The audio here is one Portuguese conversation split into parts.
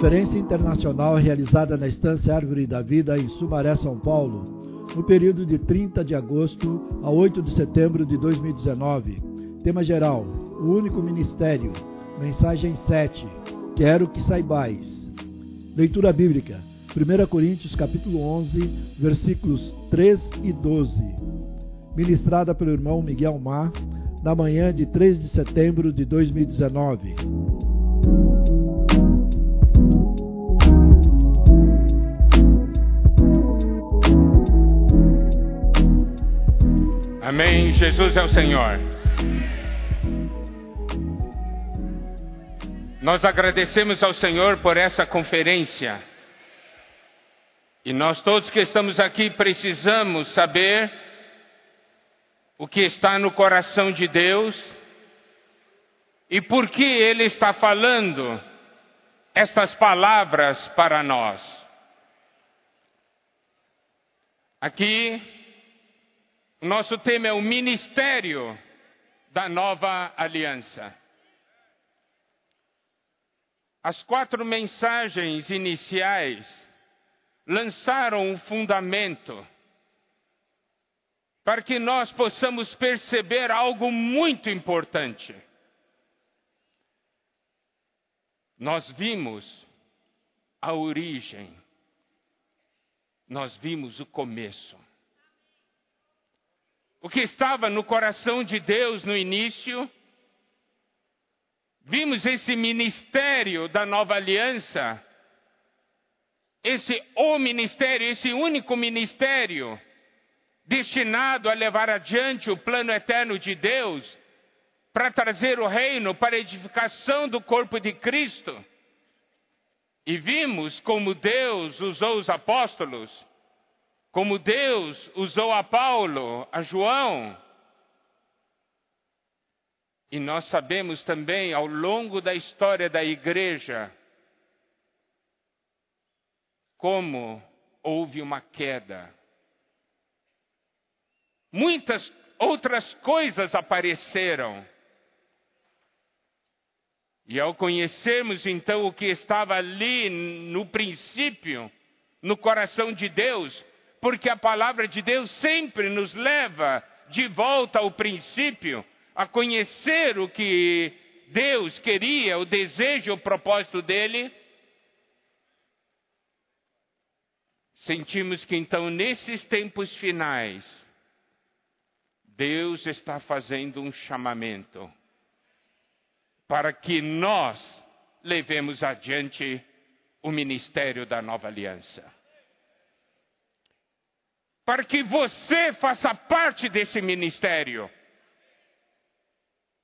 Conferência Internacional realizada na Estância Árvore da Vida em Sumaré, São Paulo, no período de 30 de agosto a 8 de setembro de 2019. Tema geral: O único ministério. Mensagem 7. Quero que saibais. Leitura bíblica: 1 Coríntios capítulo 11, versículos 3 e 12. Ministrada pelo irmão Miguel Mar, na manhã de 3 de setembro de 2019. Amém. Jesus é o Senhor. Nós agradecemos ao Senhor por essa conferência. E nós todos que estamos aqui precisamos saber o que está no coração de Deus e por que Ele está falando estas palavras para nós. Aqui, o nosso tema é o ministério da nova aliança. As quatro mensagens iniciais lançaram um fundamento para que nós possamos perceber algo muito importante. Nós vimos a origem, nós vimos o começo. O que estava no coração de Deus no início, vimos esse ministério da nova aliança, esse o ministério, esse único ministério destinado a levar adiante o plano eterno de Deus para trazer o reino para a edificação do corpo de Cristo. E vimos como Deus usou os apóstolos como Deus usou a Paulo, a João. E nós sabemos também, ao longo da história da igreja, como houve uma queda. Muitas outras coisas apareceram. E ao conhecermos então o que estava ali no princípio, no coração de Deus, porque a palavra de Deus sempre nos leva de volta ao princípio, a conhecer o que Deus queria, o desejo, o propósito dele. Sentimos que então, nesses tempos finais, Deus está fazendo um chamamento para que nós levemos adiante o ministério da nova aliança para que você faça parte desse ministério.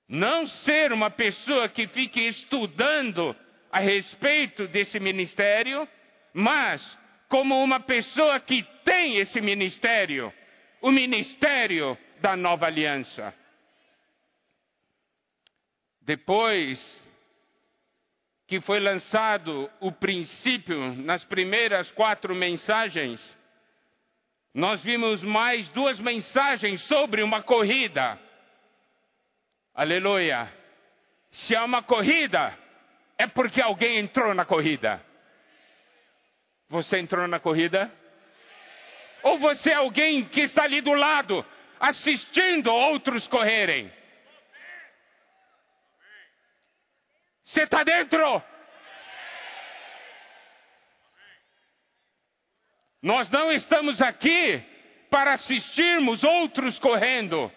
Não ser uma pessoa que fique estudando a respeito desse ministério, mas como uma pessoa que tem esse ministério, o ministério da nova aliança. Depois que foi lançado o princípio nas primeiras quatro mensagens, nós vimos mais duas mensagens sobre uma corrida. Aleluia. Se há uma corrida, é porque alguém entrou na corrida. Você entrou na corrida? Ou você é alguém que está ali do lado, assistindo outros correrem? Você está dentro? Nós não estamos aqui para assistirmos outros correndo.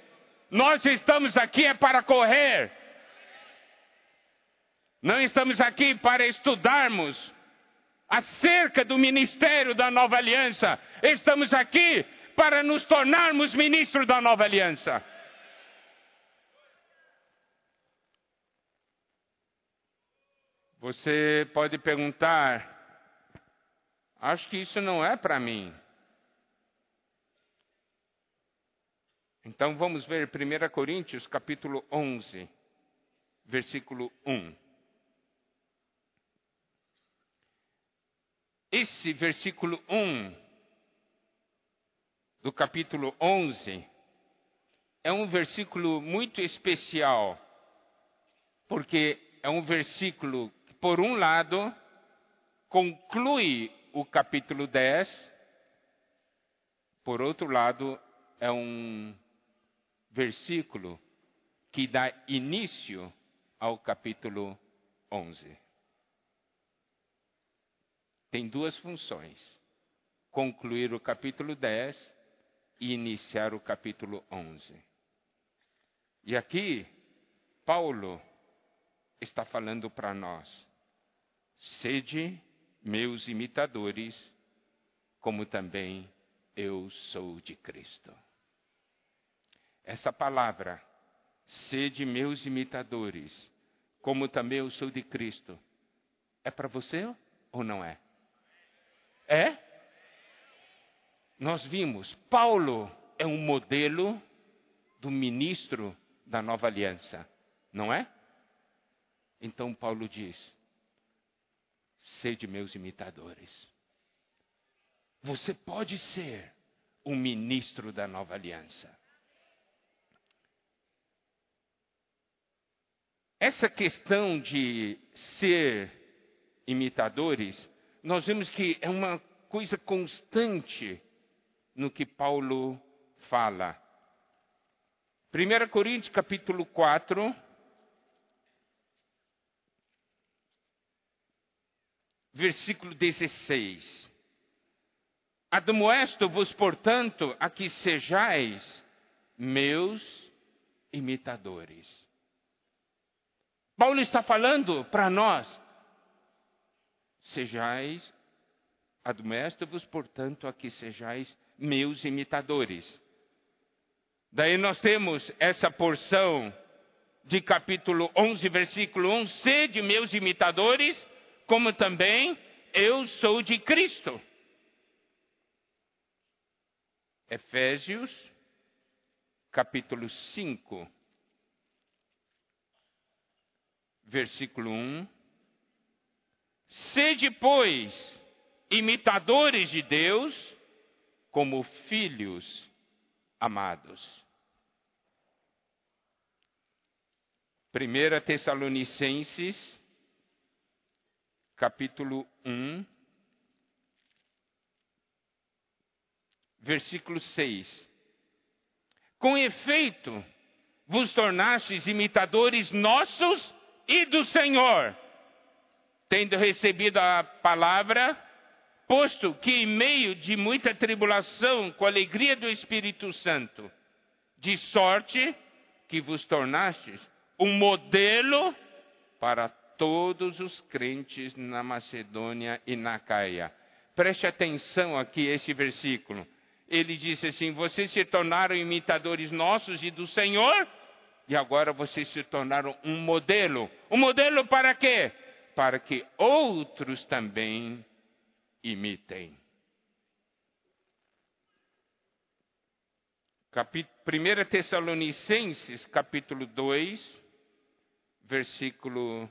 Nós estamos aqui é para correr. Não estamos aqui para estudarmos acerca do ministério da nova aliança. Estamos aqui para nos tornarmos ministros da nova aliança. Você pode perguntar, Acho que isso não é para mim. Então vamos ver 1 Coríntios capítulo 11, versículo 1. Esse versículo 1 do capítulo 11 é um versículo muito especial, porque é um versículo que, por um lado, conclui o capítulo 10, por outro lado, é um versículo que dá início ao capítulo 11. Tem duas funções: concluir o capítulo 10 e iniciar o capítulo 11. E aqui, Paulo está falando para nós: sede meus imitadores, como também eu sou de Cristo. Essa palavra, sede meus imitadores, como também eu sou de Cristo, é para você ou não é? É? Nós vimos, Paulo é um modelo do ministro da nova aliança, não é? Então Paulo diz: sede meus imitadores. Você pode ser um ministro da nova aliança. Essa questão de ser imitadores, nós vemos que é uma coisa constante no que Paulo fala. 1 Coríntios capítulo 4, versículo 16. Admoesto-vos, portanto, a que sejais meus imitadores. Paulo está falando para nós, sejais, admoesto-vos, portanto, a que sejais meus imitadores. Daí nós temos essa porção de capítulo 11, versículo 1, sede meus imitadores, como também eu sou de Cristo. Efésios, capítulo 5, versículo 1. Sede, pois, imitadores de Deus, como filhos amados. 1 Tessalonicenses capítulo 1, versículo 6. Com efeito, vos tornastes imitadores nossos e do Senhor, tendo recebido a palavra, posto que em meio de muita tribulação, com a alegria do Espírito Santo, de sorte que vos tornastes um modelo para todos os crentes na Macedônia e na Caia. Preste atenção aqui esse versículo. Ele disse assim: Vocês se tornaram imitadores nossos e do Senhor, e agora vocês se tornaram um modelo. Um modelo para quê? Para que outros também imitem. Capit 1 Tessalonicenses, capítulo 2, versículo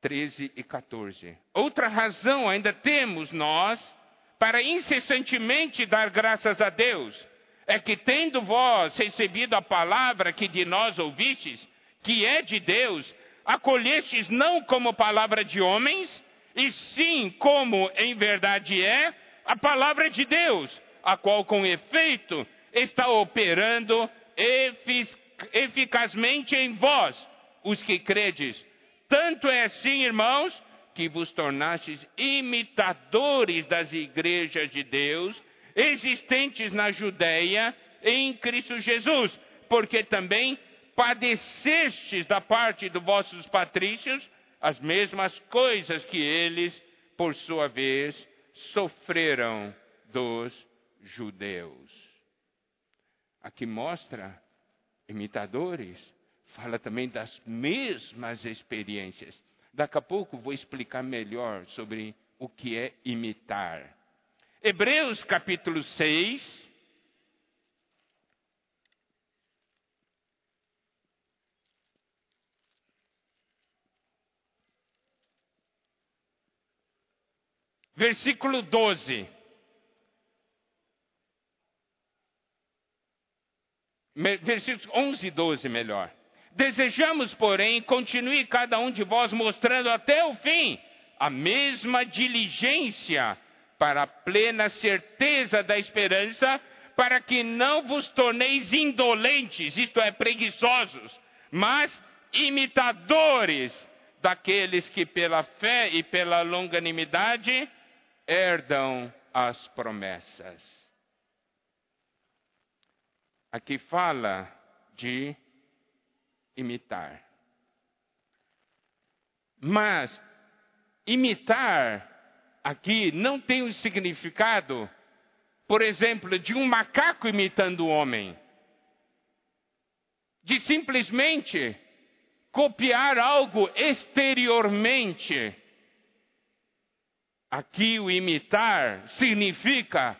13 e 14. Outra razão ainda temos nós para incessantemente dar graças a Deus é que, tendo vós recebido a palavra que de nós ouvistes, que é de Deus, acolhestes não como palavra de homens, e sim como em verdade é a palavra de Deus, a qual com efeito está operando eficazmente em vós, os que credes. Tanto é assim, irmãos, que vos tornastes imitadores das igrejas de Deus existentes na Judéia em Cristo Jesus, porque também padecestes da parte dos vossos patrícios as mesmas coisas que eles, por sua vez, sofreram dos judeus. Aqui mostra imitadores fala também das mesmas experiências. Daqui a pouco vou explicar melhor sobre o que é imitar. Hebreus capítulo 6. versículo 12. Versículos 11 e 12, melhor. Desejamos, porém, continue cada um de vós mostrando até o fim a mesma diligência para a plena certeza da esperança, para que não vos torneis indolentes, isto é, preguiçosos, mas imitadores daqueles que pela fé e pela longanimidade herdam as promessas. Aqui fala de imitar. Mas imitar aqui não tem o significado, por exemplo, de um macaco imitando o homem. De simplesmente copiar algo exteriormente. Aqui o imitar significa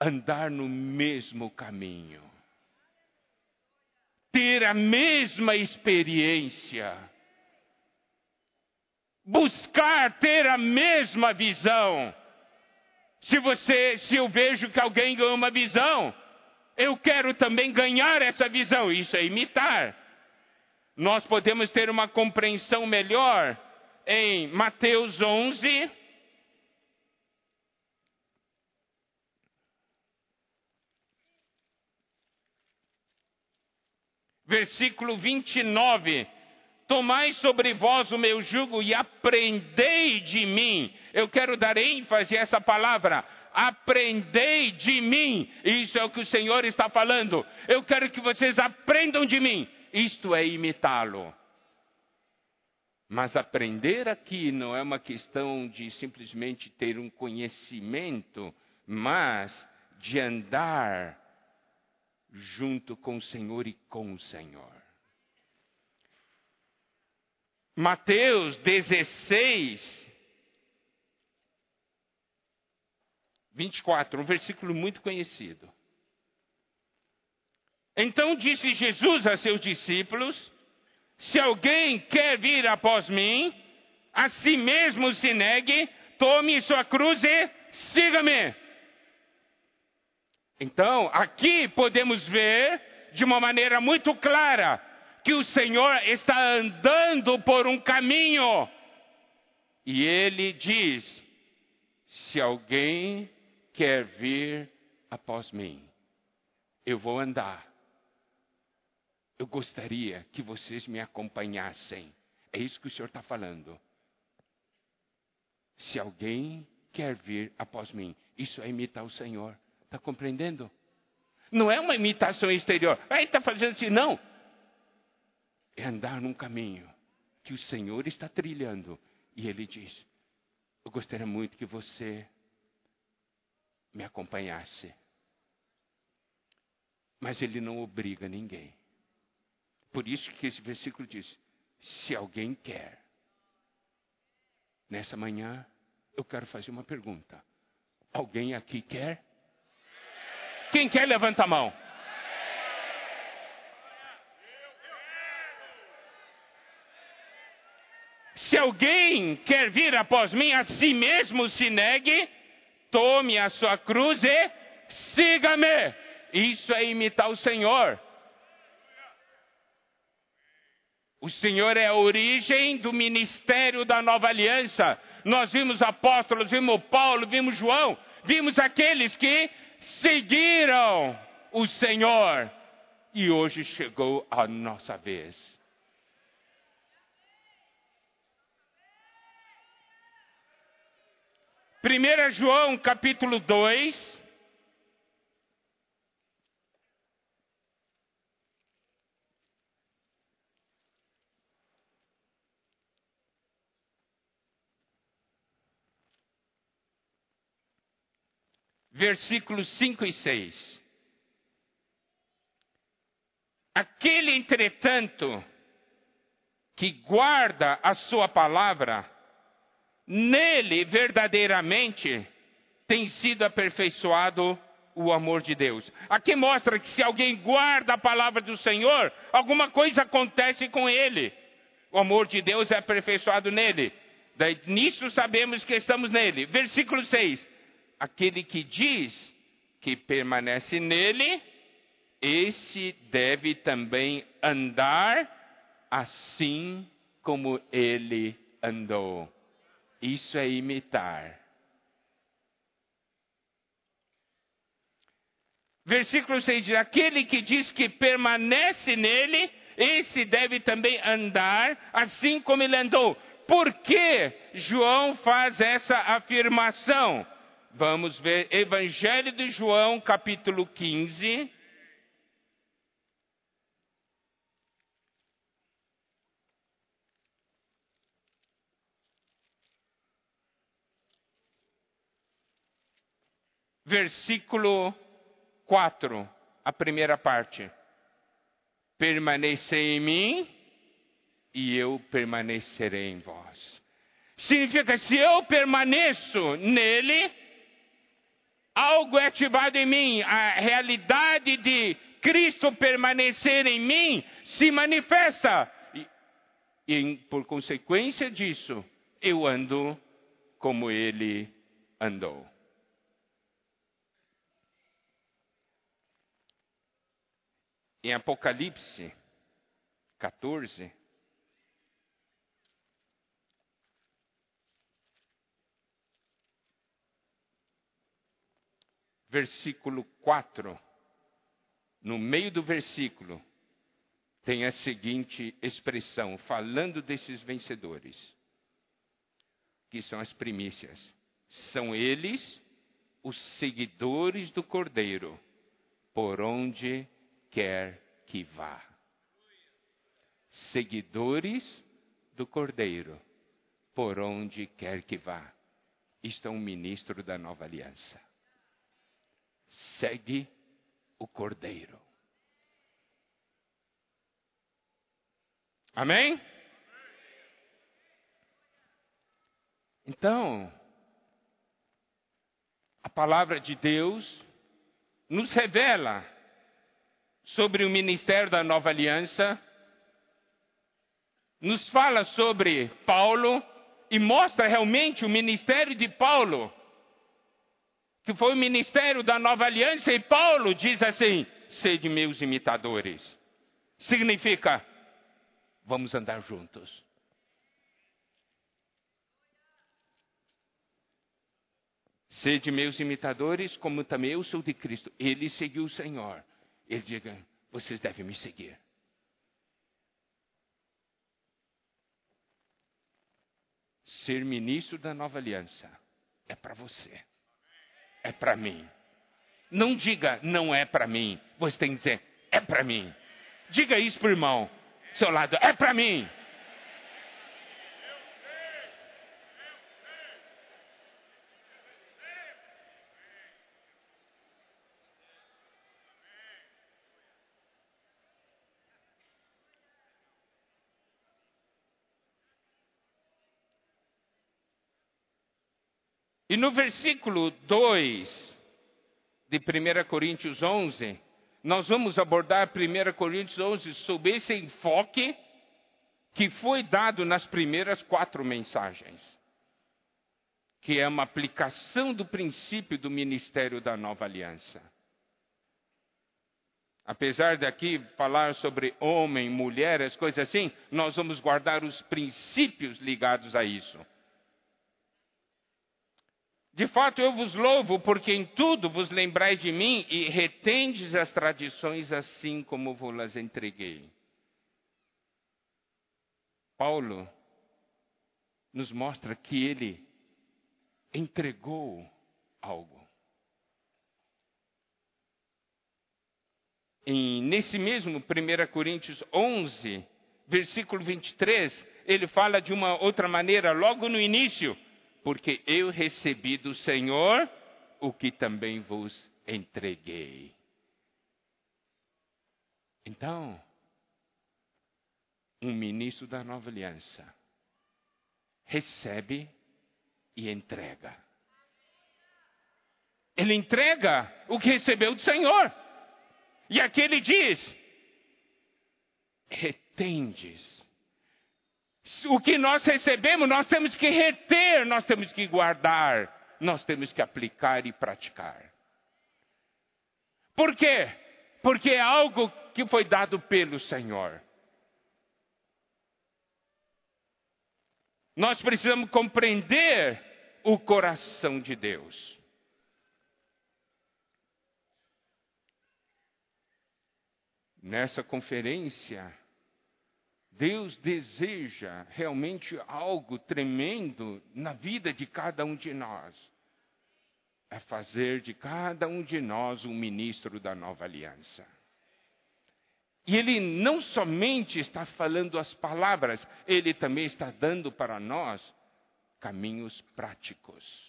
andar no mesmo caminho, ter a mesma experiência, buscar ter a mesma visão. Se você, se eu vejo que alguém ganha uma visão, eu quero também ganhar essa visão. Isso é imitar. Nós podemos ter uma compreensão melhor em Mateus 11, versículo 29. Tomai sobre vós o meu jugo e aprendei de mim. Eu quero dar ênfase a essa palavra. Aprendei de mim. Isso é o que o Senhor está falando. Eu quero que vocês aprendam de mim. Isto é imitá-lo. Mas aprender aqui não é uma questão de simplesmente ter um conhecimento, mas de andar junto com o Senhor e com o Senhor. Mateus 16, 24, um versículo muito conhecido. Então disse Jesus a seus discípulos: Se alguém quer vir após mim, a si mesmo se negue, tome sua cruz e siga-me. Então, aqui podemos ver de uma maneira muito clara que o Senhor está andando por um caminho. E ele diz: se alguém quer vir após mim, eu vou andar. Eu gostaria que vocês me acompanhassem. É isso que o Senhor está falando. Se alguém quer vir após mim, isso é imitar o Senhor. Está compreendendo? Não é uma imitação exterior. Ah, ele está fazendo assim. Não. É andar num caminho que o Senhor está trilhando. E ele diz: Eu gostaria muito que você me acompanhasse. Mas ele não obriga ninguém. Por isso que esse versículo diz: Se alguém quer. Nessa manhã, eu quero fazer uma pergunta. Alguém aqui quer? Quem quer, levanta a mão. Se alguém quer vir após mim, a si mesmo se negue, tome a sua cruz e siga-me. Isso é imitar o Senhor. O Senhor é a origem do ministério da nova aliança. Nós vimos apóstolos, vimos Paulo, vimos João, vimos aqueles que seguiram o Senhor. E hoje chegou a nossa vez. Primeira João capítulo 2, versículos 5 e 6. Aquele, entretanto, que guarda a sua palavra, nele verdadeiramente tem sido aperfeiçoado o amor de Deus. Aqui mostra que se alguém guarda a palavra do Senhor, alguma coisa acontece com ele. O amor de Deus é aperfeiçoado nele. Daí, nisso sabemos que estamos nele. Versículo 6 aquele que diz que permanece nele, esse deve também andar assim como ele andou. Isso é imitar. Versículo 6 diz: Aquele que diz que permanece nele, esse deve também andar assim como ele andou. Por que João faz essa afirmação? Vamos ver Evangelho de João, capítulo 15. Versículo 4, a primeira parte. Permanecer em mim e eu permanecerei em vós. Significa, se eu permaneço nele, algo é ativado em mim, a realidade de Cristo permanecer em mim se manifesta. E, e por consequência disso, eu ando como ele andou. em Apocalipse 14, versículo 4, no meio do versículo, tem a seguinte expressão, falando desses vencedores, que são as primícias. São eles os seguidores do Cordeiro, por onde quer que vá. Seguidores do Cordeiro, por onde quer que vá. Isto é um ministro da nova aliança. Segue o Cordeiro. Amém? Então, a palavra de Deus nos revela sobre o ministério da nova aliança, nos fala sobre Paulo e mostra realmente o ministério de Paulo, que foi o ministério da nova aliança, e Paulo diz assim: sede meus imitadores. Significa, vamos andar juntos. Sede meus imitadores, como também eu sou de Cristo. Ele seguiu o Senhor ele diga: vocês devem me seguir. Ser ministro da nova aliança é para você, é para mim. Não diga não é para mim, você tem que dizer é para mim. Diga isso para o irmão, seu lado, é para mim. E no versículo 2 de 1 Coríntios 11, nós vamos abordar 1 Coríntios 11 sob esse enfoque que foi dado nas primeiras quatro mensagens, que é uma aplicação do princípio do ministério da nova aliança. Apesar daqui falar sobre homem, mulher, as coisas assim, nós vamos guardar os princípios ligados a isso. De fato, eu vos louvo, porque em tudo vos lembrais de mim e retendes as tradições assim como vos entreguei. Paulo nos mostra que ele entregou algo. E nesse mesmo 1 Coríntios 11, versículo 23, ele fala de uma outra maneira, logo no início porque eu recebi do Senhor o que também vos entreguei. Então, um ministro da nova aliança recebe e entrega. Ele entrega o que recebeu do Senhor. E aqui ele diz: retendes o que nós recebemos, nós temos que reter, nós temos que guardar, nós temos que aplicar e praticar. Por quê? porque é algo que foi dado pelo Senhor. Nós precisamos compreender o coração de Deus. Nessa conferência, Deus deseja realmente algo tremendo na vida de cada um de nós. É fazer de cada um de nós um ministro da nova aliança. E ele não somente está falando as palavras, ele também está dando para nós caminhos práticos.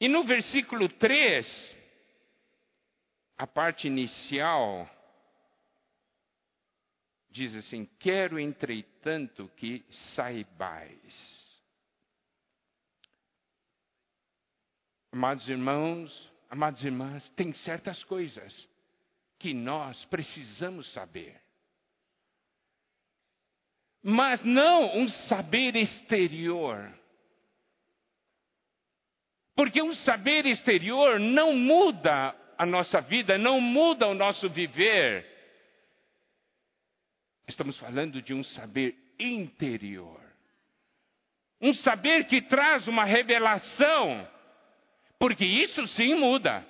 E no versículo 3, a parte inicial, diz assim: Quero, entretanto, que saibais. Amados irmãos, amadas irmãs, tem certas coisas que nós precisamos saber. Mas não um saber exterior. Porque um saber exterior não muda a nossa vida, não muda o nosso viver. Estamos falando de um saber interior. Um saber que traz uma revelação, porque isso sim muda.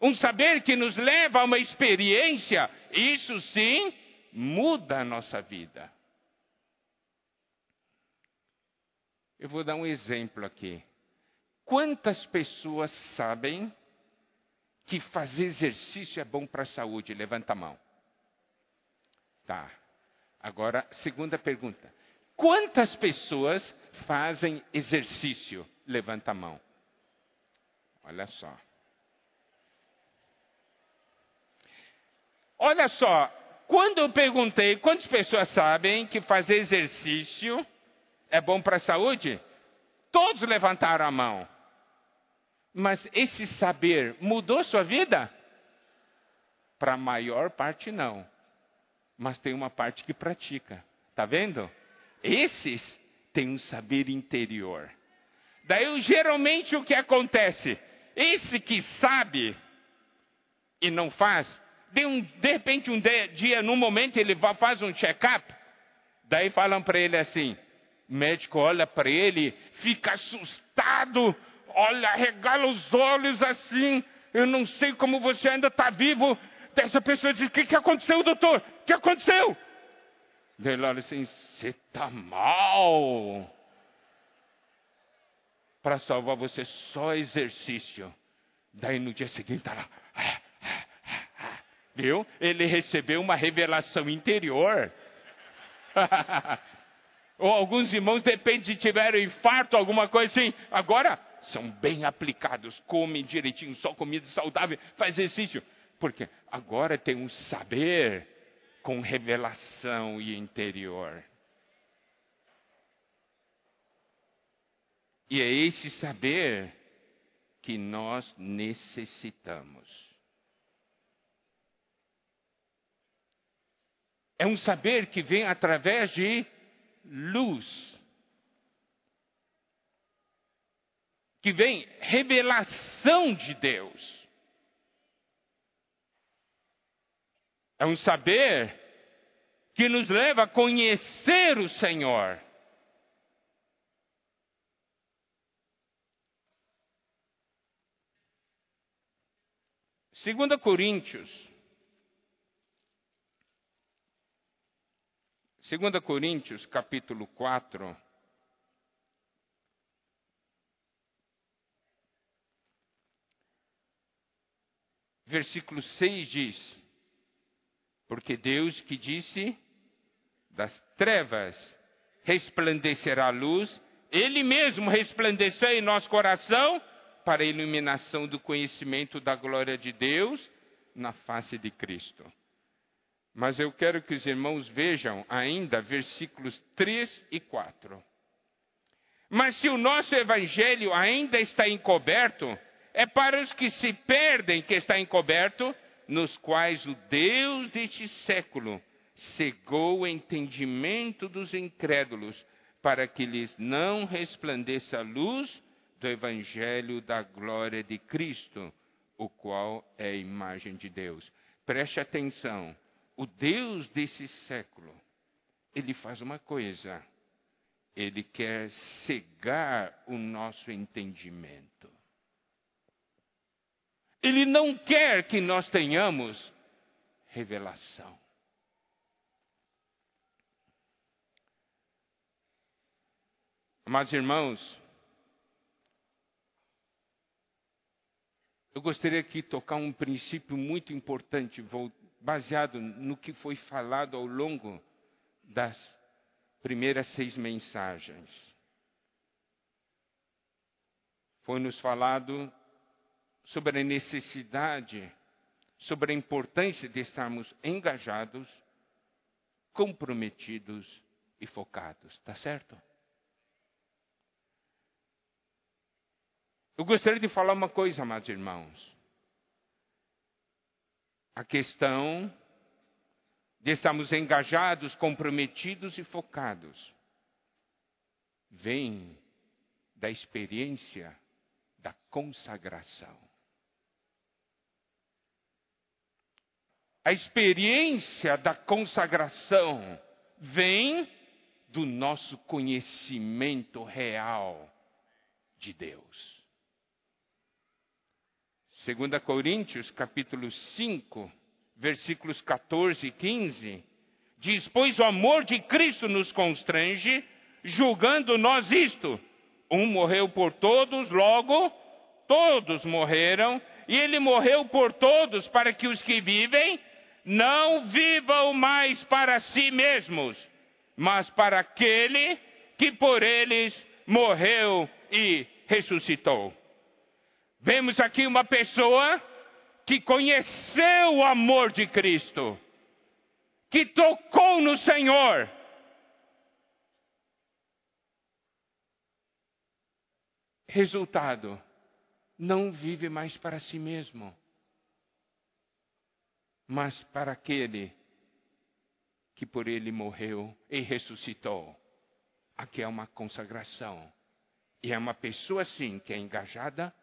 Um saber que nos leva a uma experiência, isso sim muda a nossa vida. Eu vou dar um exemplo aqui. Quantas pessoas sabem que fazer exercício é bom para a saúde? Levanta a mão. Tá. Agora, segunda pergunta. Quantas pessoas fazem exercício? Levanta a mão. Olha só. Olha só, quando eu perguntei quantas pessoas sabem que fazer exercício é bom para a saúde, todos levantaram a mão. Mas esse saber mudou sua vida? Para a maior parte não. Mas tem uma parte que pratica. Tá vendo? Esses têm um saber interior. Daí geralmente o que acontece? Esse que sabe e não faz, de, um, de repente um dia, num momento, ele faz um check-up, daí falam para ele assim, o médico olha para ele, fica assustado, olha, regala os olhos assim. Eu não sei como você ainda está vivo. Essa pessoa diz: O que, que aconteceu, doutor? O que aconteceu? Ele olha assim: Você está mal. Para salvar você, só exercício. Daí no dia seguinte está lá. Viu? Ele recebeu uma revelação interior. Ou alguns irmãos, de tiveram infarto, alguma coisa assim. Agora, são bem aplicados, comem direitinho, só comida saudável, faz exercício. Porque agora tem um saber com revelação e interior. E é esse saber que nós necessitamos. É um saber que vem através de luz. Que vem revelação de Deus. É um saber que nos leva a conhecer o Senhor. Segunda Coríntios. Segunda Coríntios, capítulo 4. Versículo 6 diz: Porque Deus que disse, das trevas resplandecerá a luz, Ele mesmo resplandeceu em nosso coração para a iluminação do conhecimento da glória de Deus na face de Cristo. Mas eu quero que os irmãos vejam ainda versículos 3 e 4. Mas se o nosso evangelho ainda está encoberto, é para os que se perdem que está encoberto, nos quais o Deus deste século cegou o entendimento dos incrédulos, para que lhes não resplandeça a luz do evangelho da glória de Cristo, o qual é a imagem de Deus. Preste atenção, o Deus desse século, ele faz uma coisa, ele quer cegar o nosso entendimento. Ele não quer que nós tenhamos revelação. Amados irmãos, eu gostaria aqui tocar um princípio muito importante, baseado no que foi falado ao longo das primeiras seis mensagens. Foi nos falado sobre a necessidade, sobre a importância de estarmos engajados, comprometidos e focados, tá certo? Eu gostaria de falar uma coisa, amados irmãos. A questão de estarmos engajados, comprometidos e focados vem da experiência da consagração. A experiência da consagração vem do nosso conhecimento real de Deus. 2 Coríntios, capítulo 5, versículos 14 e 15, diz: Pois o amor de Cristo nos constrange, julgando nós isto: um morreu por todos, logo todos morreram, e ele morreu por todos, para que os que vivem não vivam mais para si mesmos, mas para aquele que por eles morreu e ressuscitou. Vemos aqui uma pessoa que conheceu o amor de Cristo, que tocou no Senhor. Resultado, não vive mais para si mesmo, mas para aquele que por ele morreu e ressuscitou. Aqui é uma consagração. E é uma pessoa assim que é engajada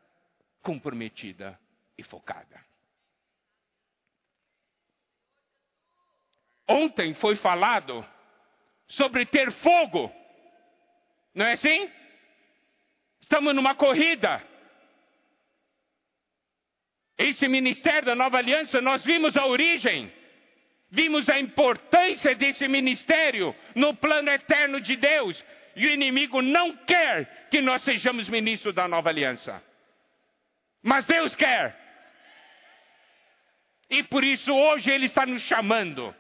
comprometida e focada. Ontem foi falado sobre ter fogo, não é assim? Estamos numa corrida. Esse ministério da nova aliança, nós vimos a origem, vimos a importância desse ministério no plano eterno de Deus, e o inimigo não quer que nós sejamos ministros da nova aliança. Mas Deus quer. E por isso hoje Ele está nos chamando.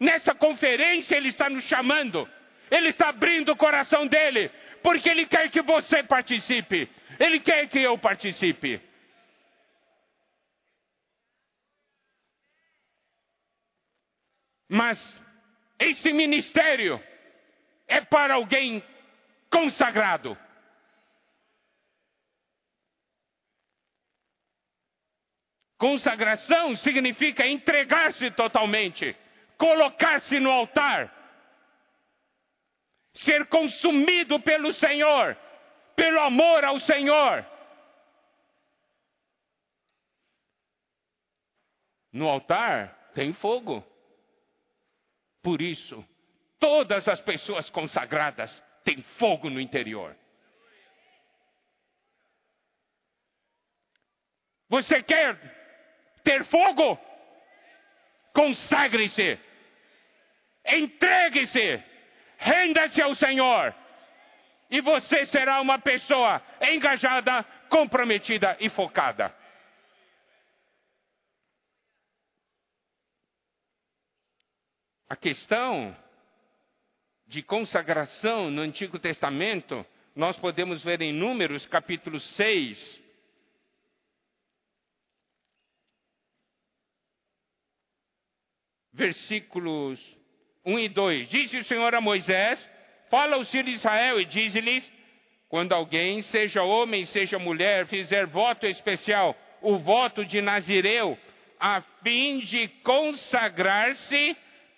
Nessa conferência Ele está nos chamando. Ele está abrindo o coração dele. Porque Ele quer que você participe. Ele quer que eu participe. Mas esse ministério é para alguém consagrado. Consagração significa entregar-se totalmente, colocar-se no altar, ser consumido pelo Senhor, pelo amor ao Senhor. No altar tem fogo. Por isso, todas as pessoas consagradas têm fogo no interior. Você quer ter fogo? Consagre-se, entregue-se, renda-se ao Senhor, e você será uma pessoa engajada, comprometida e focada. A questão de consagração no Antigo Testamento, nós podemos ver em Números capítulo 6, versículos 1 e 2. Disse o Senhor a Moisés: Fala aos filhos de Israel e diz-lhes: Quando alguém, seja homem, seja mulher, fizer voto especial, o voto de Nazireu, a fim de consagrar-se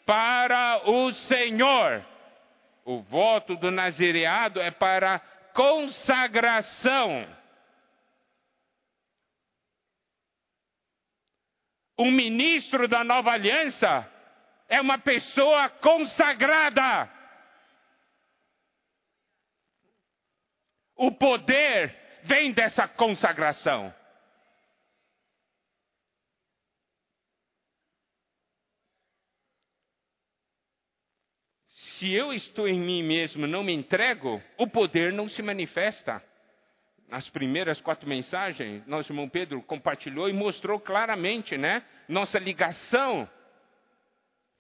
para o Senhor. O voto do nazireado é para consagração. O ministro da nova aliança é uma pessoa consagrada. O poder vem dessa consagração. Se eu estou em mim mesmo, não me entrego, o poder não se manifesta. Nas primeiras quatro mensagens, nosso irmão Pedro compartilhou e mostrou claramente, né? Nossa ligação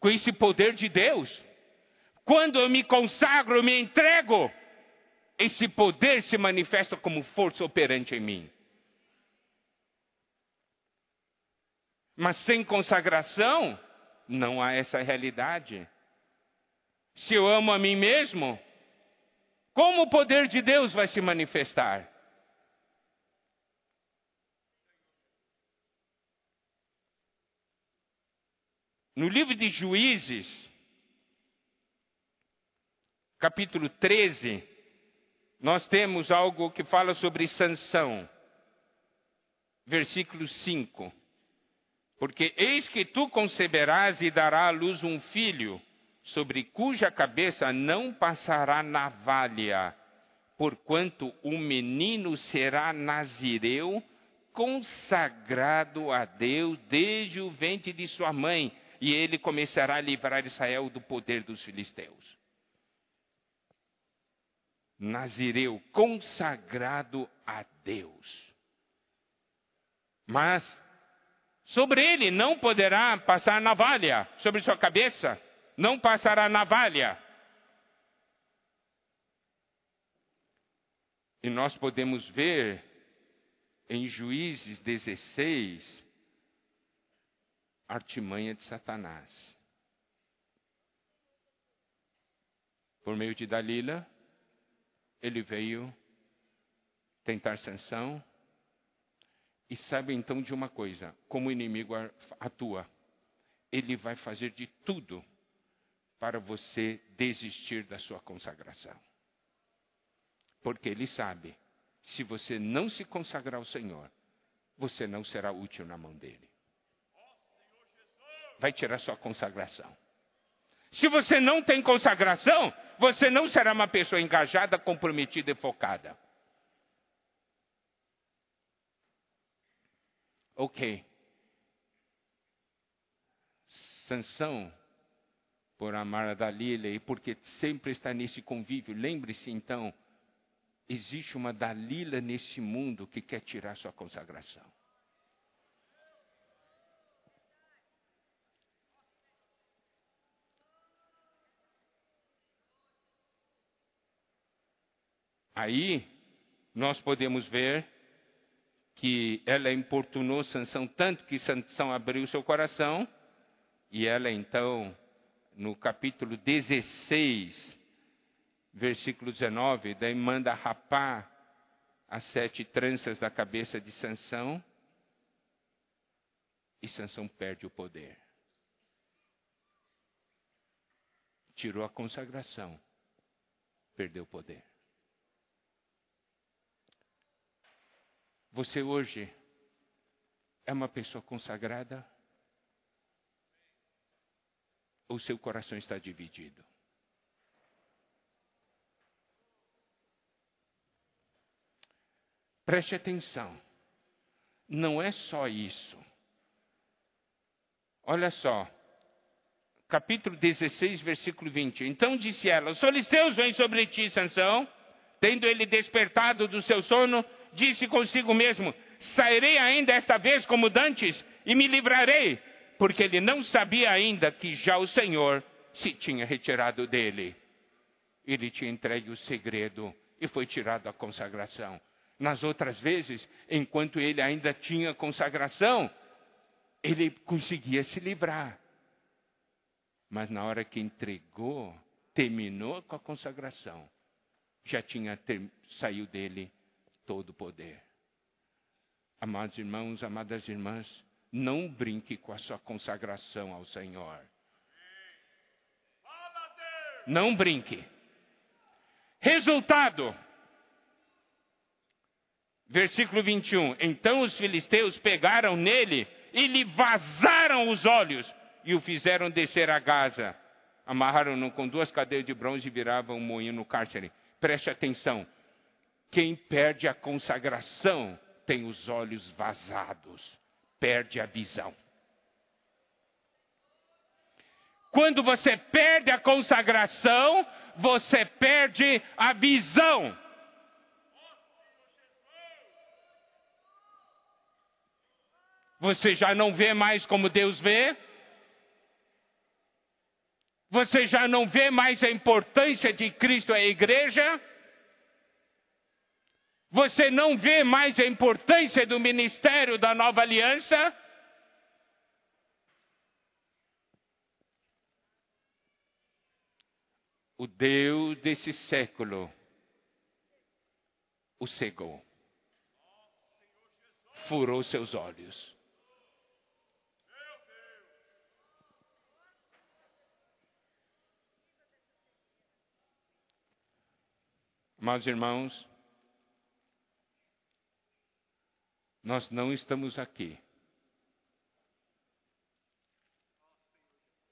com esse poder de Deus. Quando eu me consagro, eu me entrego, esse poder se manifesta como força operante em mim. Mas sem consagração, não há essa realidade se eu amo a mim mesmo, como o poder de Deus vai se manifestar? No livro de Juízes, capítulo 13, nós temos algo que fala sobre Sansão. Versículo 5. Porque eis que tu conceberás e dará à luz um filho, sobre cuja cabeça não passará navalha, porquanto o menino será nazireu, consagrado a Deus desde o ventre de sua mãe, e ele começará a livrar Israel do poder dos filisteus. Nazireu, consagrado a Deus. Mas sobre ele não poderá passar navalha, sobre sua cabeça não passará navalha. E nós podemos ver em Juízes 16 a artimanha de Satanás. Por meio de Dalila, ele veio tentar sanção. E sabe então de uma coisa: como o inimigo atua, ele vai fazer de tudo para você desistir da sua consagração. Porque ele sabe, se você não se consagrar ao Senhor, você não será útil na mão dele. Vai tirar sua consagração. Se você não tem consagração, você não será uma pessoa engajada, comprometida e focada. Ok. Sansão por amar a Dalila e porque sempre está nesse convívio. Lembre-se então, existe uma Dalila nesse mundo que quer tirar sua consagração. Aí nós podemos ver que ela importunou Sansão tanto que Sansão abriu seu coração e ela então no capítulo 16, versículo 19, daí manda rapar as sete tranças da cabeça de Sansão e Sansão perde o poder. Tirou a consagração, perdeu o poder. Você hoje é uma pessoa consagrada? Ou seu coração está dividido? Preste atenção. Não é só isso. Olha só. Capítulo 16, versículo 20. Então disse ela: Os filisteus vêm sobre ti, Sansão. Tendo ele despertado do seu sono, disse consigo mesmo: Sairei ainda esta vez como dantes e me livrarei porque ele não sabia ainda que já o Senhor se tinha retirado dele. Ele tinha entregue o segredo e foi tirado a consagração. Nas outras vezes, enquanto ele ainda tinha consagração, ele conseguia se livrar. Mas na hora que entregou, terminou com a consagração, já tinha ter, saiu dele todo o poder. Amados irmãos, amadas irmãs, não brinque com a sua consagração ao Senhor. Não brinque. Resultado. Versículo 21. Então os filisteus pegaram nele e lhe vazaram os olhos e o fizeram descer a Gaza. Amarraram-no com duas cadeias de bronze e viravam um moinho no cárcere. Preste atenção. Quem perde a consagração tem os olhos vazados, perde a visão. Quando você perde a consagração, você perde a visão. Você já não vê mais como Deus vê? Você já não vê mais a importância de Cristo à igreja? Você não vê mais a importância do ministério da nova aliança? O Deus desse século o cegou, furou seus olhos. Amados irmãos, nós não estamos aqui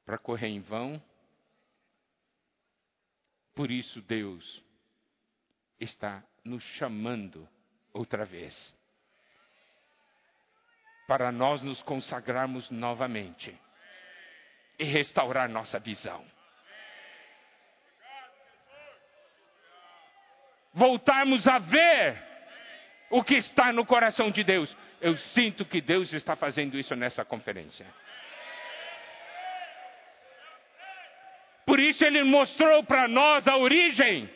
para correr em vão. Por isso, Deus está nos chamando outra vez para nós nos consagrarmos novamente e restaurar nossa visão. Voltarmos a ver o que está no coração de Deus. Eu sinto que Deus está fazendo isso nessa conferência. Por isso ele mostrou para nós a origem,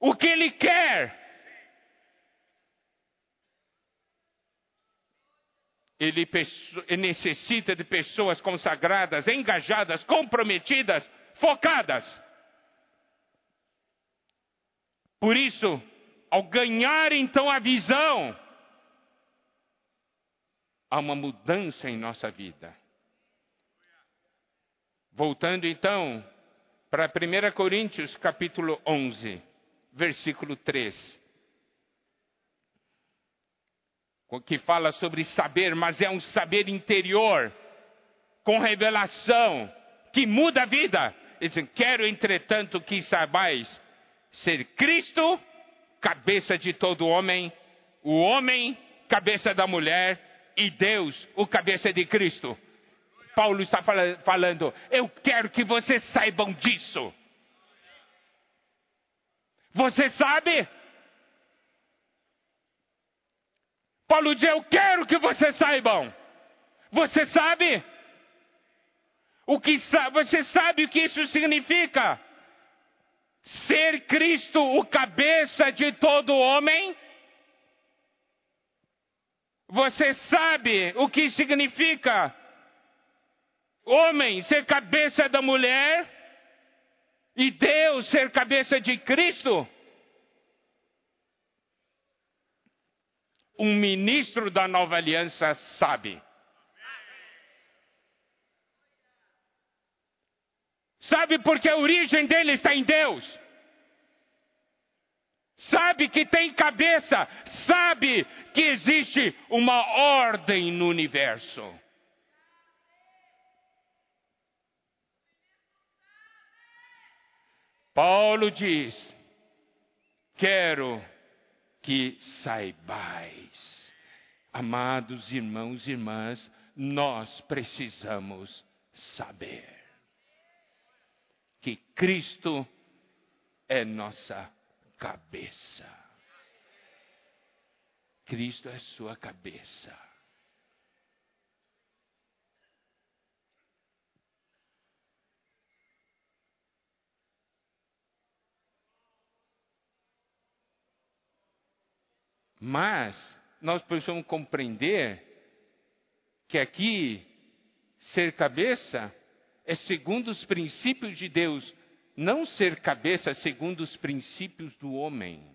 o que ele quer. Ele necessita de pessoas consagradas, engajadas, comprometidas, focadas. Por isso, ao ganhar então a visão, há uma mudança em nossa vida. Voltando então para 1 Coríntios capítulo 11, versículo 3. Que fala sobre saber, mas é um saber interior, com revelação, que muda a vida. Dizem, quero entretanto que saibais ser Cristo cabeça de todo homem, o homem, cabeça da mulher, e Deus, o cabeça de Cristo. Paulo está falando, eu quero que vocês saibam disso. Você sabe? Paulo diz: Eu quero que vocês saibam. Você sabe? O que você sabe o que isso significa? Ser Cristo o cabeça de todo homem? Você sabe o que significa homem ser cabeça da mulher e Deus ser cabeça de Cristo? Um ministro da nova aliança sabe. Sabe porque a origem dele está em Deus. Sabe que tem cabeça, sabe que existe uma ordem no universo. Paulo diz: Quero que saibais, amados irmãos e irmãs, nós precisamos saber que Cristo é nossa cabeça. Cristo é sua cabeça. Mas nós precisamos compreender que aqui ser cabeça é segundo os princípios de Deus, não ser cabeça segundo os princípios do homem.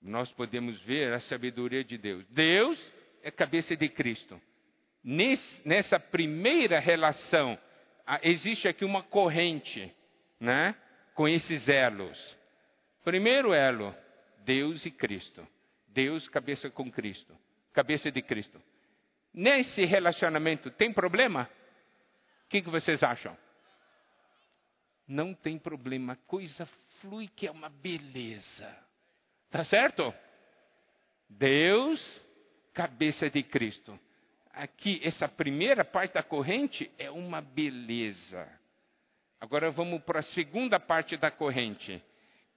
Nós podemos ver a sabedoria de Deus. Deus é cabeça de Cristo. nessa primeira relação existe aqui uma corrente, né? Com esses elos. Primeiro elo, Deus e Cristo. Deus, cabeça com Cristo. Cabeça de Cristo. Nesse relacionamento tem problema? O que, que vocês acham? Não tem problema. Coisa flui que é uma beleza. Tá certo? Deus, cabeça de Cristo. Aqui, essa primeira parte da corrente é uma beleza. Agora vamos para a segunda parte da corrente.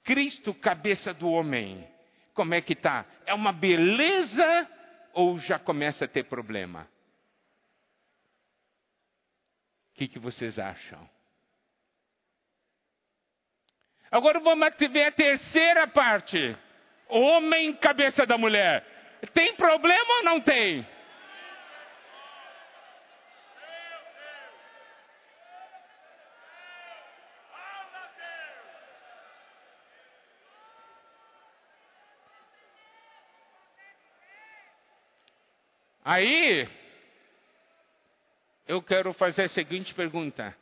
Cristo, cabeça do homem. Como é que está? É uma beleza ou já começa a ter problema? O que, que vocês acham? Agora vamos ver a terceira parte. Homem, cabeça da mulher. Tem problema ou não tem? Aí, eu quero fazer a seguinte pergunta.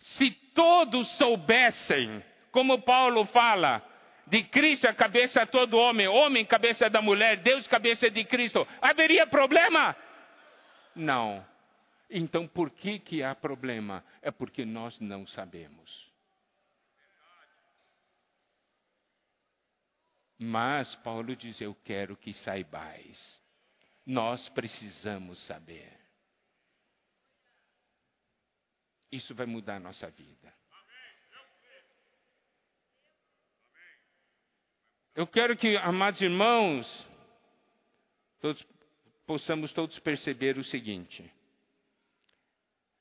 Se todos soubessem, como Paulo fala, de Cristo a cabeça de todo homem, homem cabeça da mulher, Deus cabeça de Cristo, haveria problema? Não. Então por que que há problema? É porque nós não sabemos. Mas Paulo diz: Eu quero que saibais. Nós precisamos saber. Isso vai mudar a nossa vida. Eu quero que, amados irmãos, todos, possamos todos perceber o seguinte.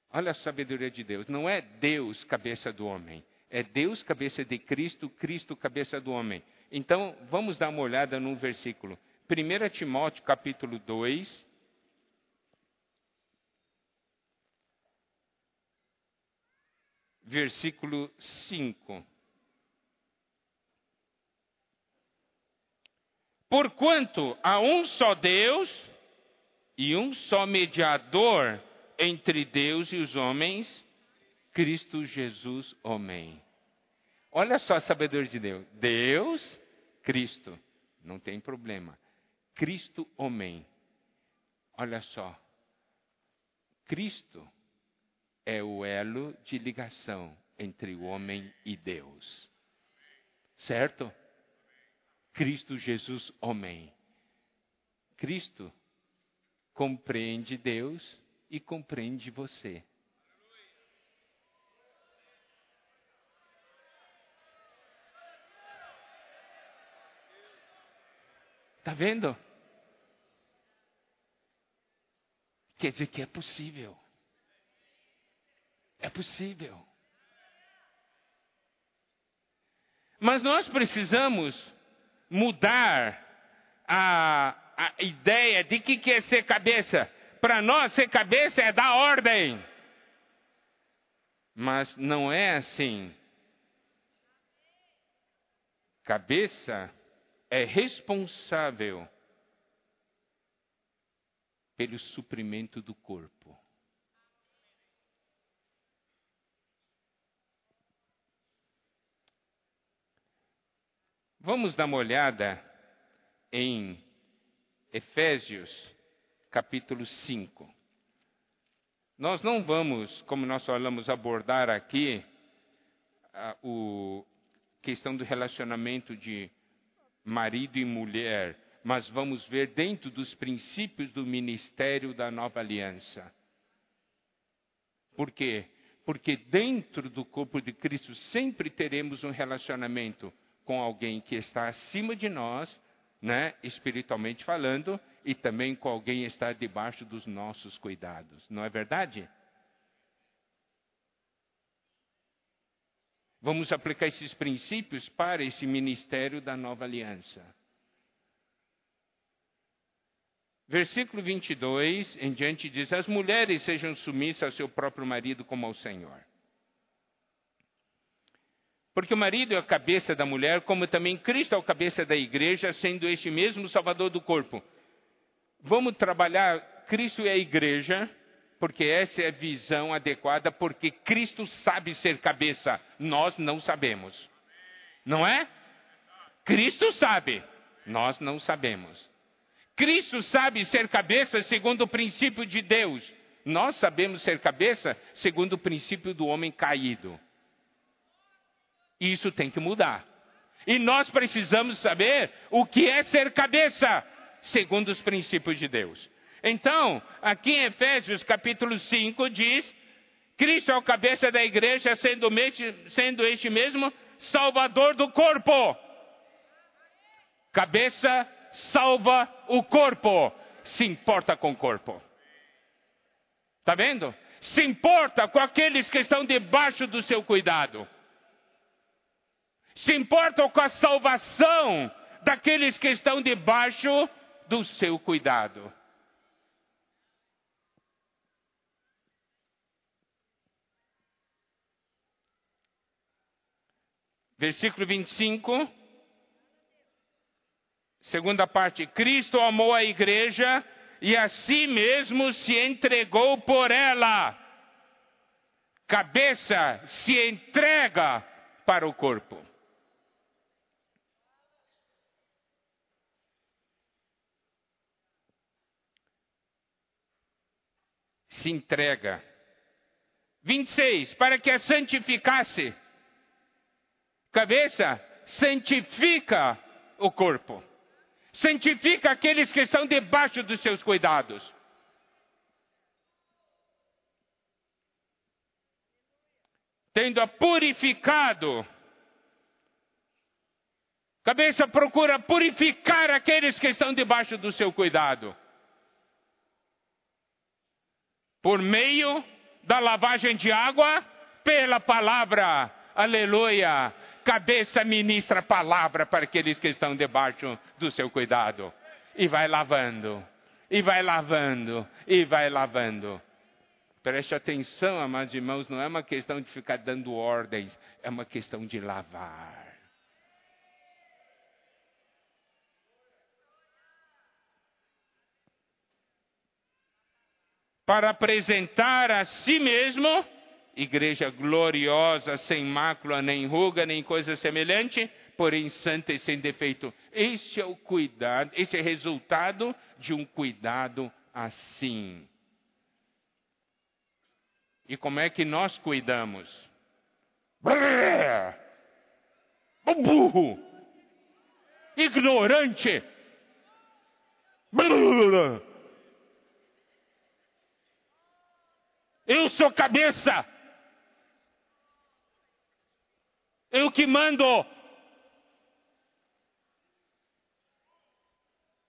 Olha a sabedoria de Deus. Não é Deus cabeça do homem. É Deus cabeça de Cristo, Cristo cabeça do homem. Então, vamos dar uma olhada num versículo. 1 Timóteo capítulo 2. Versículo 5. Porquanto há um só Deus e um só mediador entre Deus e os homens, Cristo Jesus, homem. Olha só a sabedoria de Deus. Deus, Cristo. Não tem problema. Cristo, homem. Olha só. Cristo é o elo de ligação entre o homem e Deus. Certo? Cristo Jesus, homem. Cristo compreende Deus e compreende você. Está vendo? Quer dizer que é possível. É possível. Mas nós precisamos mudar a, a ideia de que, que é ser cabeça. Para nós, ser cabeça é dar ordem. Mas não é assim. Cabeça é responsável pelo suprimento do corpo. Vamos dar uma olhada em Efésios, capítulo 5. Nós não vamos, como nós falamos, abordar aqui a questão do relacionamento de marido e mulher, mas vamos ver dentro dos princípios do ministério da nova aliança. Por quê? Porque dentro do corpo de Cristo sempre teremos um relacionamento com alguém que está acima de nós, né, espiritualmente falando, e também com alguém que está debaixo dos nossos cuidados. Não é verdade? Vamos aplicar esses princípios para esse ministério da nova aliança. Versículo 22 em diante diz: As mulheres sejam submissas ao seu próprio marido como ao Senhor. Porque o marido é a cabeça da mulher, como também Cristo é a cabeça da igreja, sendo este mesmo Salvador do corpo. Vamos trabalhar, Cristo é a igreja, porque essa é a visão adequada, porque Cristo sabe ser cabeça, nós não sabemos. Não é? Cristo sabe, nós não sabemos. Cristo sabe ser cabeça segundo o princípio de Deus. Nós sabemos ser cabeça segundo o princípio do homem caído. Isso tem que mudar. E nós precisamos saber o que é ser cabeça segundo os princípios de Deus. Então, aqui em Efésios capítulo 5 diz: Cristo é o cabeça da igreja, sendo, sendo este mesmo salvador do corpo. Cabeça salva o corpo, se importa com o corpo. Está vendo? Se importa com aqueles que estão debaixo do seu cuidado. Se importa com a salvação daqueles que estão debaixo do seu cuidado. Versículo 25. Segunda parte: Cristo amou a igreja e a si mesmo se entregou por ela. Cabeça se entrega para o corpo. Se entrega. 26. Para que a santificasse cabeça santifica o corpo, santifica aqueles que estão debaixo dos seus cuidados. Tendo-a purificado, cabeça procura purificar aqueles que estão debaixo do seu cuidado. Por meio da lavagem de água, pela palavra, aleluia, cabeça ministra a palavra para aqueles que estão debaixo do seu cuidado. E vai lavando, e vai lavando, e vai lavando. Preste atenção, amados irmãos, não é uma questão de ficar dando ordens, é uma questão de lavar. Para apresentar a si mesmo igreja gloriosa, sem mácula, nem ruga, nem coisa semelhante, porém santa e sem defeito. Este é o cuidado, este é resultado de um cuidado assim. E como é que nós cuidamos? Brrr, burro, ignorante. Brrr, eu sou cabeça. Eu que mando.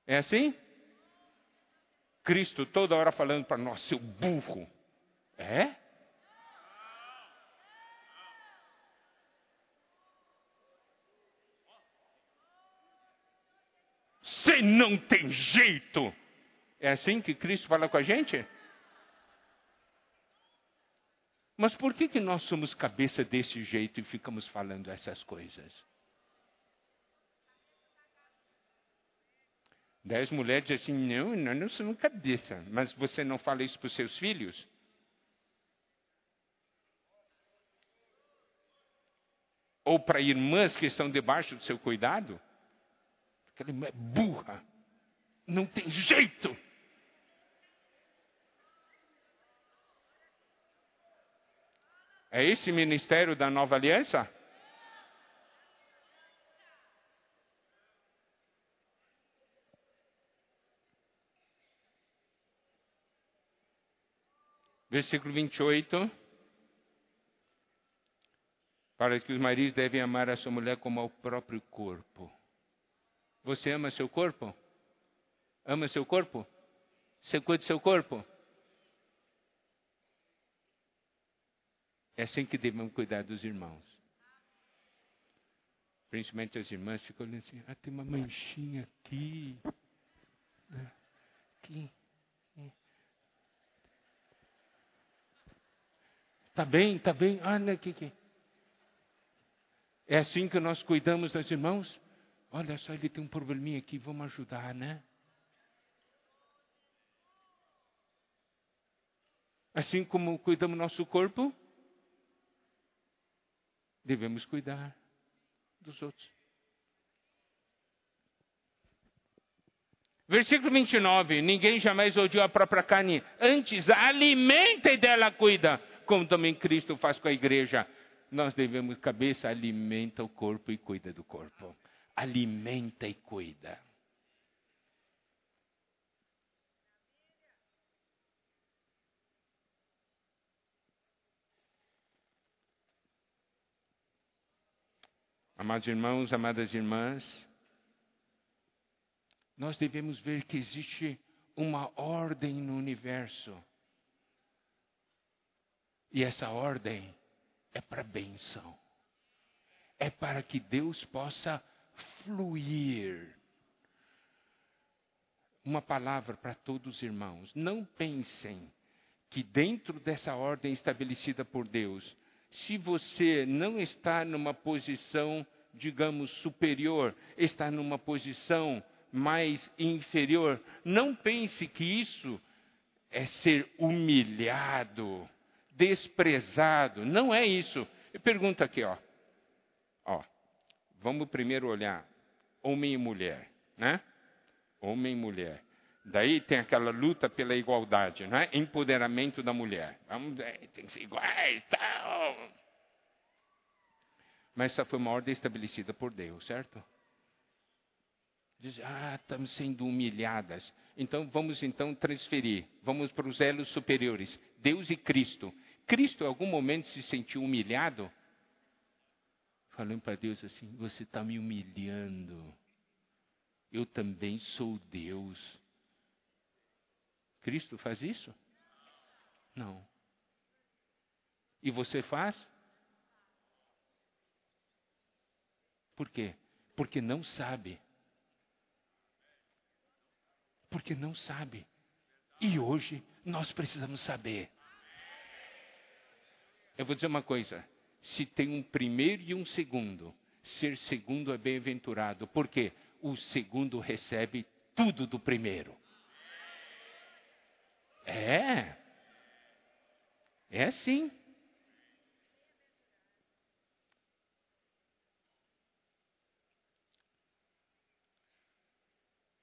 É assim? Cristo toda hora falando para nós, seu burro. É? Você não tem jeito. É assim que Cristo fala com a gente? Mas por que, que nós somos cabeça desse jeito e ficamos falando essas coisas? Dez mulheres dizem assim: não, não, não somos cabeça. Mas você não fala isso para os seus filhos? Ou para irmãs que estão debaixo do seu cuidado? Aquela irmã é burra. Não tem jeito. É esse ministério da nova aliança? Versículo 28. Para que os maridos devem amar a sua mulher como ao próprio corpo. Você ama seu corpo? Ama seu corpo? Você cuida do seu corpo? É assim que devemos cuidar dos irmãos. Principalmente as irmãs ficam olhando assim, ah, tem uma manchinha aqui. Né? Aqui. Tá bem, tá bem. Ah, né, que, que. É assim que nós cuidamos dos irmãos? Olha só, ele tem um probleminha aqui, vamos ajudar, né? Assim como cuidamos do nosso corpo, devemos cuidar dos outros. Versículo 29. Ninguém jamais odiou a própria carne. Antes, alimenta e dela cuida, como também Cristo faz com a igreja. Nós devemos, cabeça, alimenta o corpo e cuida do corpo. Alimenta e cuida. Amados irmãos, amadas irmãs, nós devemos ver que existe uma ordem no universo. E essa ordem é para bênção. É para que Deus possa fluir. Uma palavra para todos os irmãos: não pensem que dentro dessa ordem estabelecida por Deus, se você não está numa posição, digamos, superior, está numa posição mais inferior. Não pense que isso é ser humilhado, desprezado. Não é isso. Pergunta aqui, ó. Ó, vamos primeiro olhar homem e mulher, né? Homem e mulher. Daí tem aquela luta pela igualdade, não é? Empoderamento da mulher. Vamos, tem que ser iguais, tal. Mas essa foi uma ordem estabelecida por Deus, certo? Diz, ah, estamos sendo humilhadas. Então vamos então transferir, vamos para os elos superiores, Deus e Cristo. Cristo em algum momento se sentiu humilhado? Falando para Deus assim, você está me humilhando. Eu também sou Deus. Cristo faz isso? Não. E você faz? Por quê? Porque não sabe porque não sabe. E hoje nós precisamos saber. Eu vou dizer uma coisa: se tem um primeiro e um segundo, ser segundo é bem-aventurado, porque o segundo recebe tudo do primeiro. É. É assim.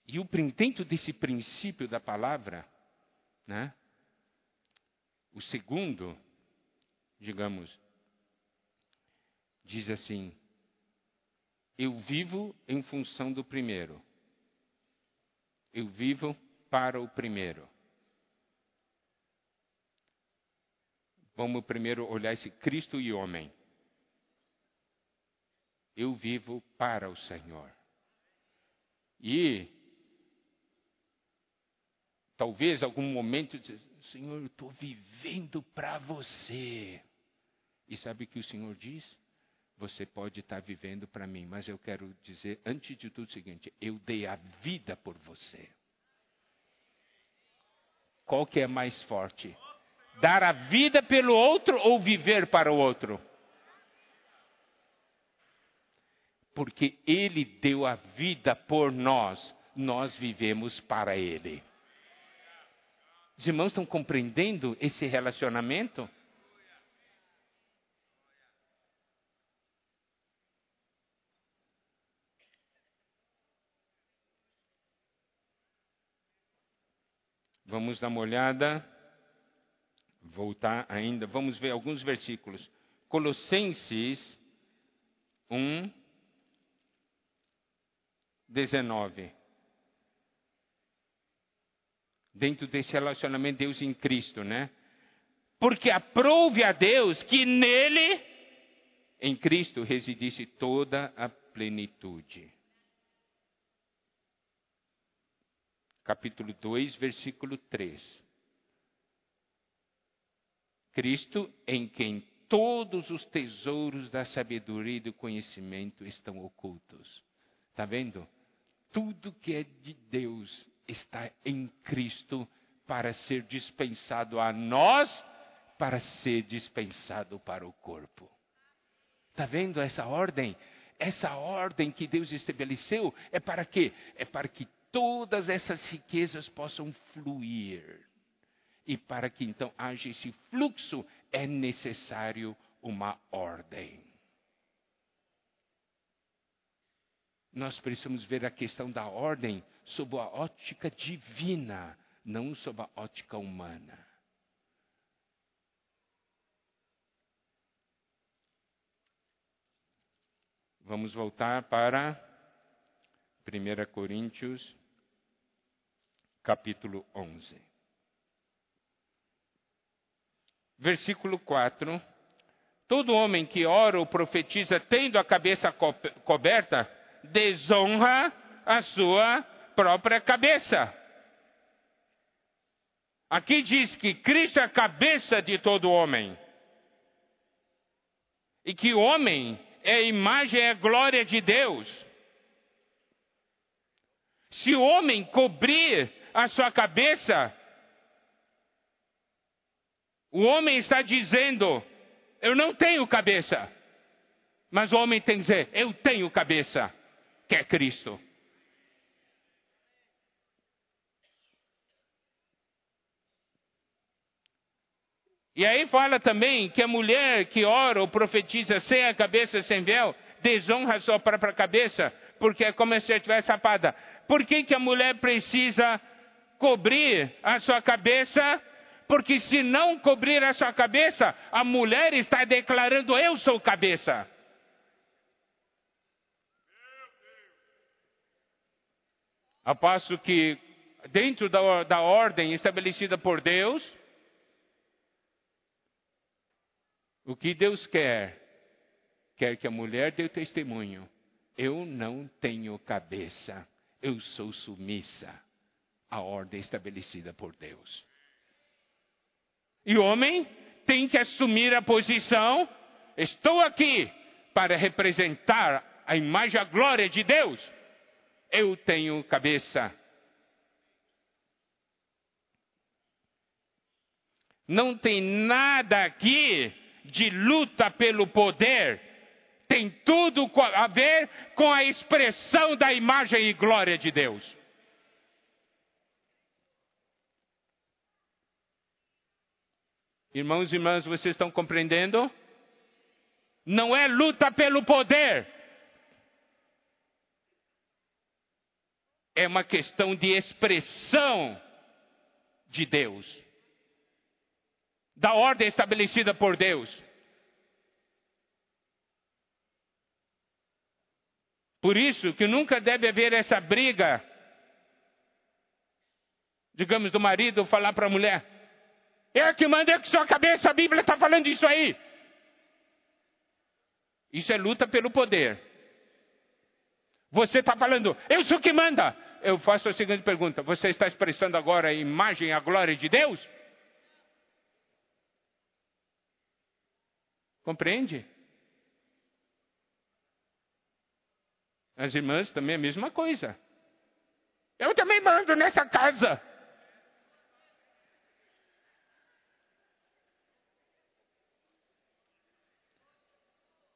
E o, dentro desse princípio da palavra, né, o segundo, digamos, diz assim: eu vivo em função do primeiro. Eu vivo para o primeiro. Vamos primeiro olhar esse Cristo e homem. Eu vivo para o Senhor. E talvez algum momento dizer, Senhor, eu estou vivendo para você. E sabe o que o Senhor diz? Você pode estar tá vivendo para mim, mas eu quero dizer, antes de tudo, o seguinte: eu dei a vida por você. Qual que é mais forte? Dar a vida pelo outro ou viver para o outro? Porque Ele deu a vida por nós, nós vivemos para Ele. Os irmãos estão compreendendo esse relacionamento? Vamos dar uma olhada, voltar ainda, vamos ver alguns versículos. Colossenses 1, 19 dentro desse relacionamento Deus em Cristo, né? Porque aprove a Deus que nele, em Cristo, residisse toda a plenitude. Capítulo 2, versículo 3. Cristo, em quem todos os tesouros da sabedoria e do conhecimento estão ocultos. Está vendo? Tudo que é de Deus está em Cristo para ser dispensado a nós, para ser dispensado para o corpo. Está vendo essa ordem? Essa ordem que Deus estabeleceu é para quê? É para que todas essas riquezas possam fluir. E para que então haja esse fluxo, é necessário uma ordem. Nós precisamos ver a questão da ordem sob a ótica divina, não sob a ótica humana. Vamos voltar para 1 Coríntios, capítulo 11. Versículo 4. Todo homem que ora ou profetiza tendo a cabeça co coberta, desonra a sua própria cabeça. Aqui diz que Cristo é a cabeça de todo homem. E que o homem é a imagem, é a glória de Deus. Se o homem cobrir a sua cabeça, o homem está dizendo: Eu não tenho cabeça. Mas o homem tem que dizer: Eu tenho cabeça, que é Cristo. E aí fala também que a mulher que ora ou profetiza sem a cabeça, sem véu, desonra a sua própria cabeça, porque é como se estivesse sapada. Por que, que a mulher precisa cobrir a sua cabeça? Porque se não cobrir a sua cabeça, a mulher está declarando: Eu sou cabeça. Aposto que dentro da, da ordem estabelecida por Deus, O que Deus quer? Quer que a mulher dê o testemunho. Eu não tenho cabeça, eu sou submissa à ordem estabelecida por Deus. E o homem tem que assumir a posição: estou aqui para representar a imagem e a glória de Deus. Eu tenho cabeça. Não tem nada aqui de luta pelo poder tem tudo a ver com a expressão da imagem e glória de Deus. Irmãos e irmãs, vocês estão compreendendo? Não é luta pelo poder. É uma questão de expressão de Deus da ordem estabelecida por Deus. Por isso que nunca deve haver essa briga, digamos, do marido falar para a mulher: é que manda que sua cabeça, a Bíblia está falando isso aí. Isso é luta pelo poder. Você está falando, eu sou que manda. Eu faço a seguinte pergunta: você está expressando agora a imagem a glória de Deus? Compreende? As irmãs também é a mesma coisa. Eu também mando nessa casa.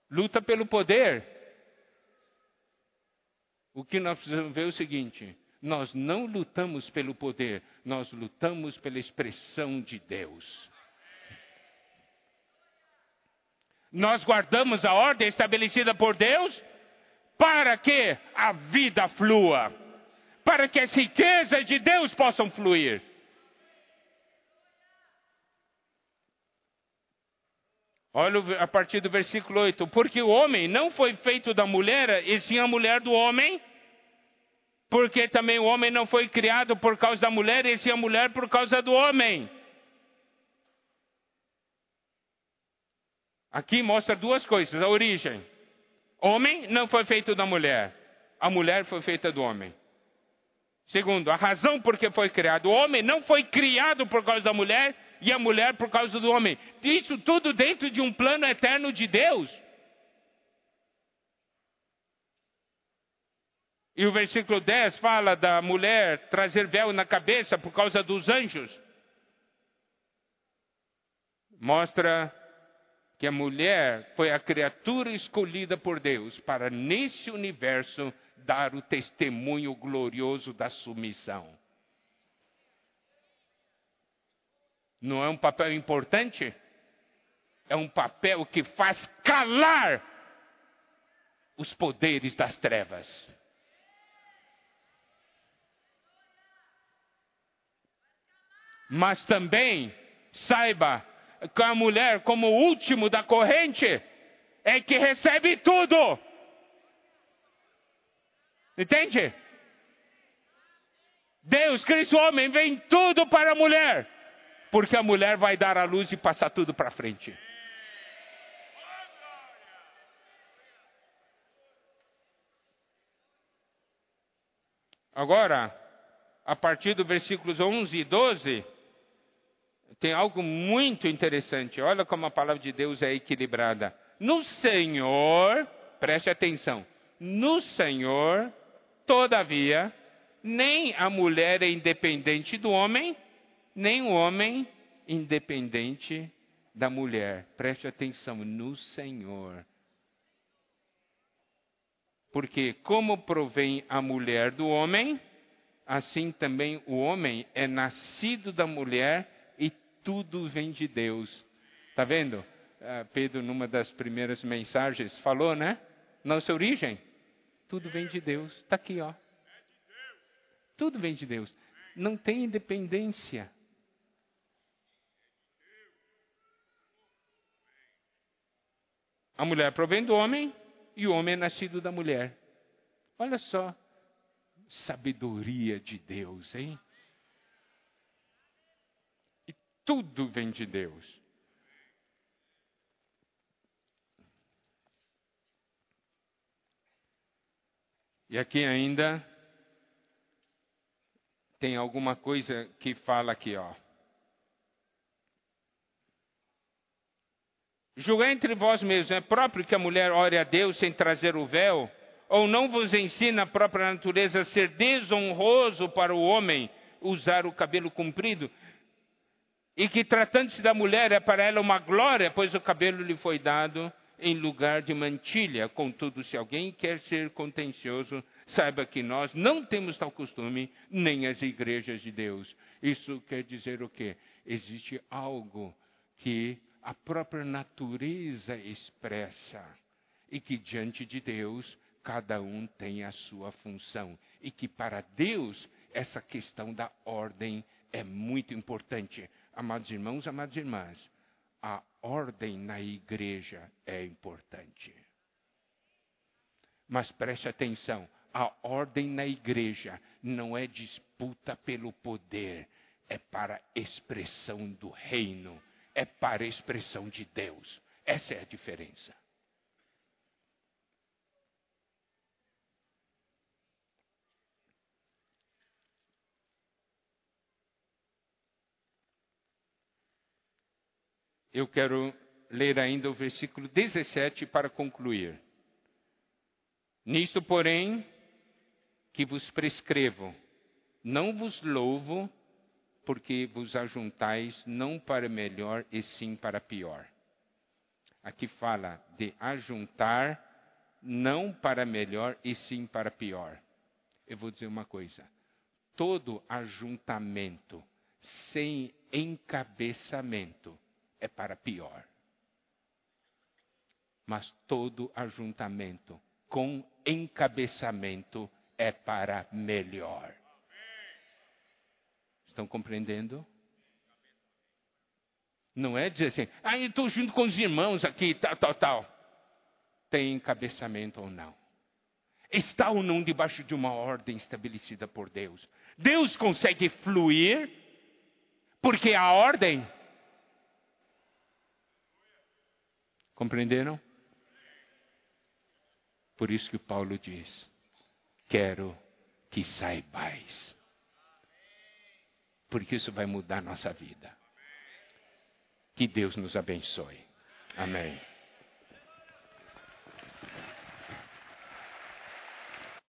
Luta pelo poder. O que nós precisamos ver é o seguinte: nós não lutamos pelo poder, nós lutamos pela expressão de Deus. Nós guardamos a ordem estabelecida por Deus para que a vida flua, para que as riquezas de Deus possam fluir. Olha a partir do versículo 8: Porque o homem não foi feito da mulher, e sim a mulher do homem. Porque também o homem não foi criado por causa da mulher, e sim a mulher por causa do homem. Aqui mostra duas coisas: a origem. Homem não foi feito da mulher, a mulher foi feita do homem. Segundo, a razão por que foi criado. O homem não foi criado por causa da mulher e a mulher por causa do homem. Isso tudo dentro de um plano eterno de Deus. E o versículo 10 fala da mulher trazer véu na cabeça por causa dos anjos. Mostra que a mulher foi a criatura escolhida por Deus para, nesse universo, dar o testemunho glorioso da submissão. Não é um papel importante? É um papel que faz calar os poderes das trevas. Mas também saiba que a mulher, como o último da corrente, é que recebe tudo. Entende? Deus, Cristo, homem, vem tudo para a mulher. Porque a mulher vai dar a luz e passar tudo para frente. Agora, a partir do versículos 11 e 12, tem algo muito interessante. Olha como a palavra de Deus é equilibrada. No Senhor, preste atenção. No Senhor, todavia, nem a mulher é independente do homem, nem o homem independente da mulher. Preste atenção, no Senhor. Porque como provém a mulher do homem, assim também o homem é nascido da mulher tudo vem de Deus. Está vendo? Uh, Pedro, numa das primeiras mensagens, falou, né? Nossa origem, tudo vem de Deus. Está aqui, ó. Tudo vem de Deus. Não tem independência. A mulher provém do homem e o homem é nascido da mulher. Olha só, sabedoria de Deus, hein? tudo vem de Deus. E aqui ainda tem alguma coisa que fala aqui, ó. Julgai entre vós mesmos, é próprio que a mulher ore a Deus sem trazer o véu? Ou não vos ensina a própria natureza a ser desonroso para o homem usar o cabelo comprido? e que tratando-se da mulher é para ela uma glória, pois o cabelo lhe foi dado em lugar de mantilha. Contudo, se alguém quer ser contencioso, saiba que nós não temos tal costume, nem as igrejas de Deus. Isso quer dizer o quê? Existe algo que a própria natureza expressa e que diante de Deus cada um tem a sua função e que para Deus essa questão da ordem é muito importante. Amados irmãos, amadas irmãs, a ordem na igreja é importante. Mas preste atenção: a ordem na igreja não é disputa pelo poder, é para expressão do reino, é para expressão de Deus. Essa é a diferença. eu quero ler ainda o versículo 17 para concluir. Nisto, porém, que vos prescrevo, não vos louvo, porque vos ajuntais não para melhor e sim para pior. Aqui fala de ajuntar não para melhor e sim para pior. Eu vou dizer uma coisa: todo ajuntamento sem encabeçamento é para pior. Mas todo ajuntamento com encabeçamento é para melhor. Estão compreendendo? Não é dizer assim, ah, eu estou junto com os irmãos aqui, tal, tal, tal. Tem encabeçamento ou não? Está ou não debaixo de uma ordem estabelecida por Deus? Deus consegue fluir, porque a ordem Compreenderam? Por isso que Paulo diz: Quero que saibais. Porque isso vai mudar nossa vida. Que Deus nos abençoe. Amém.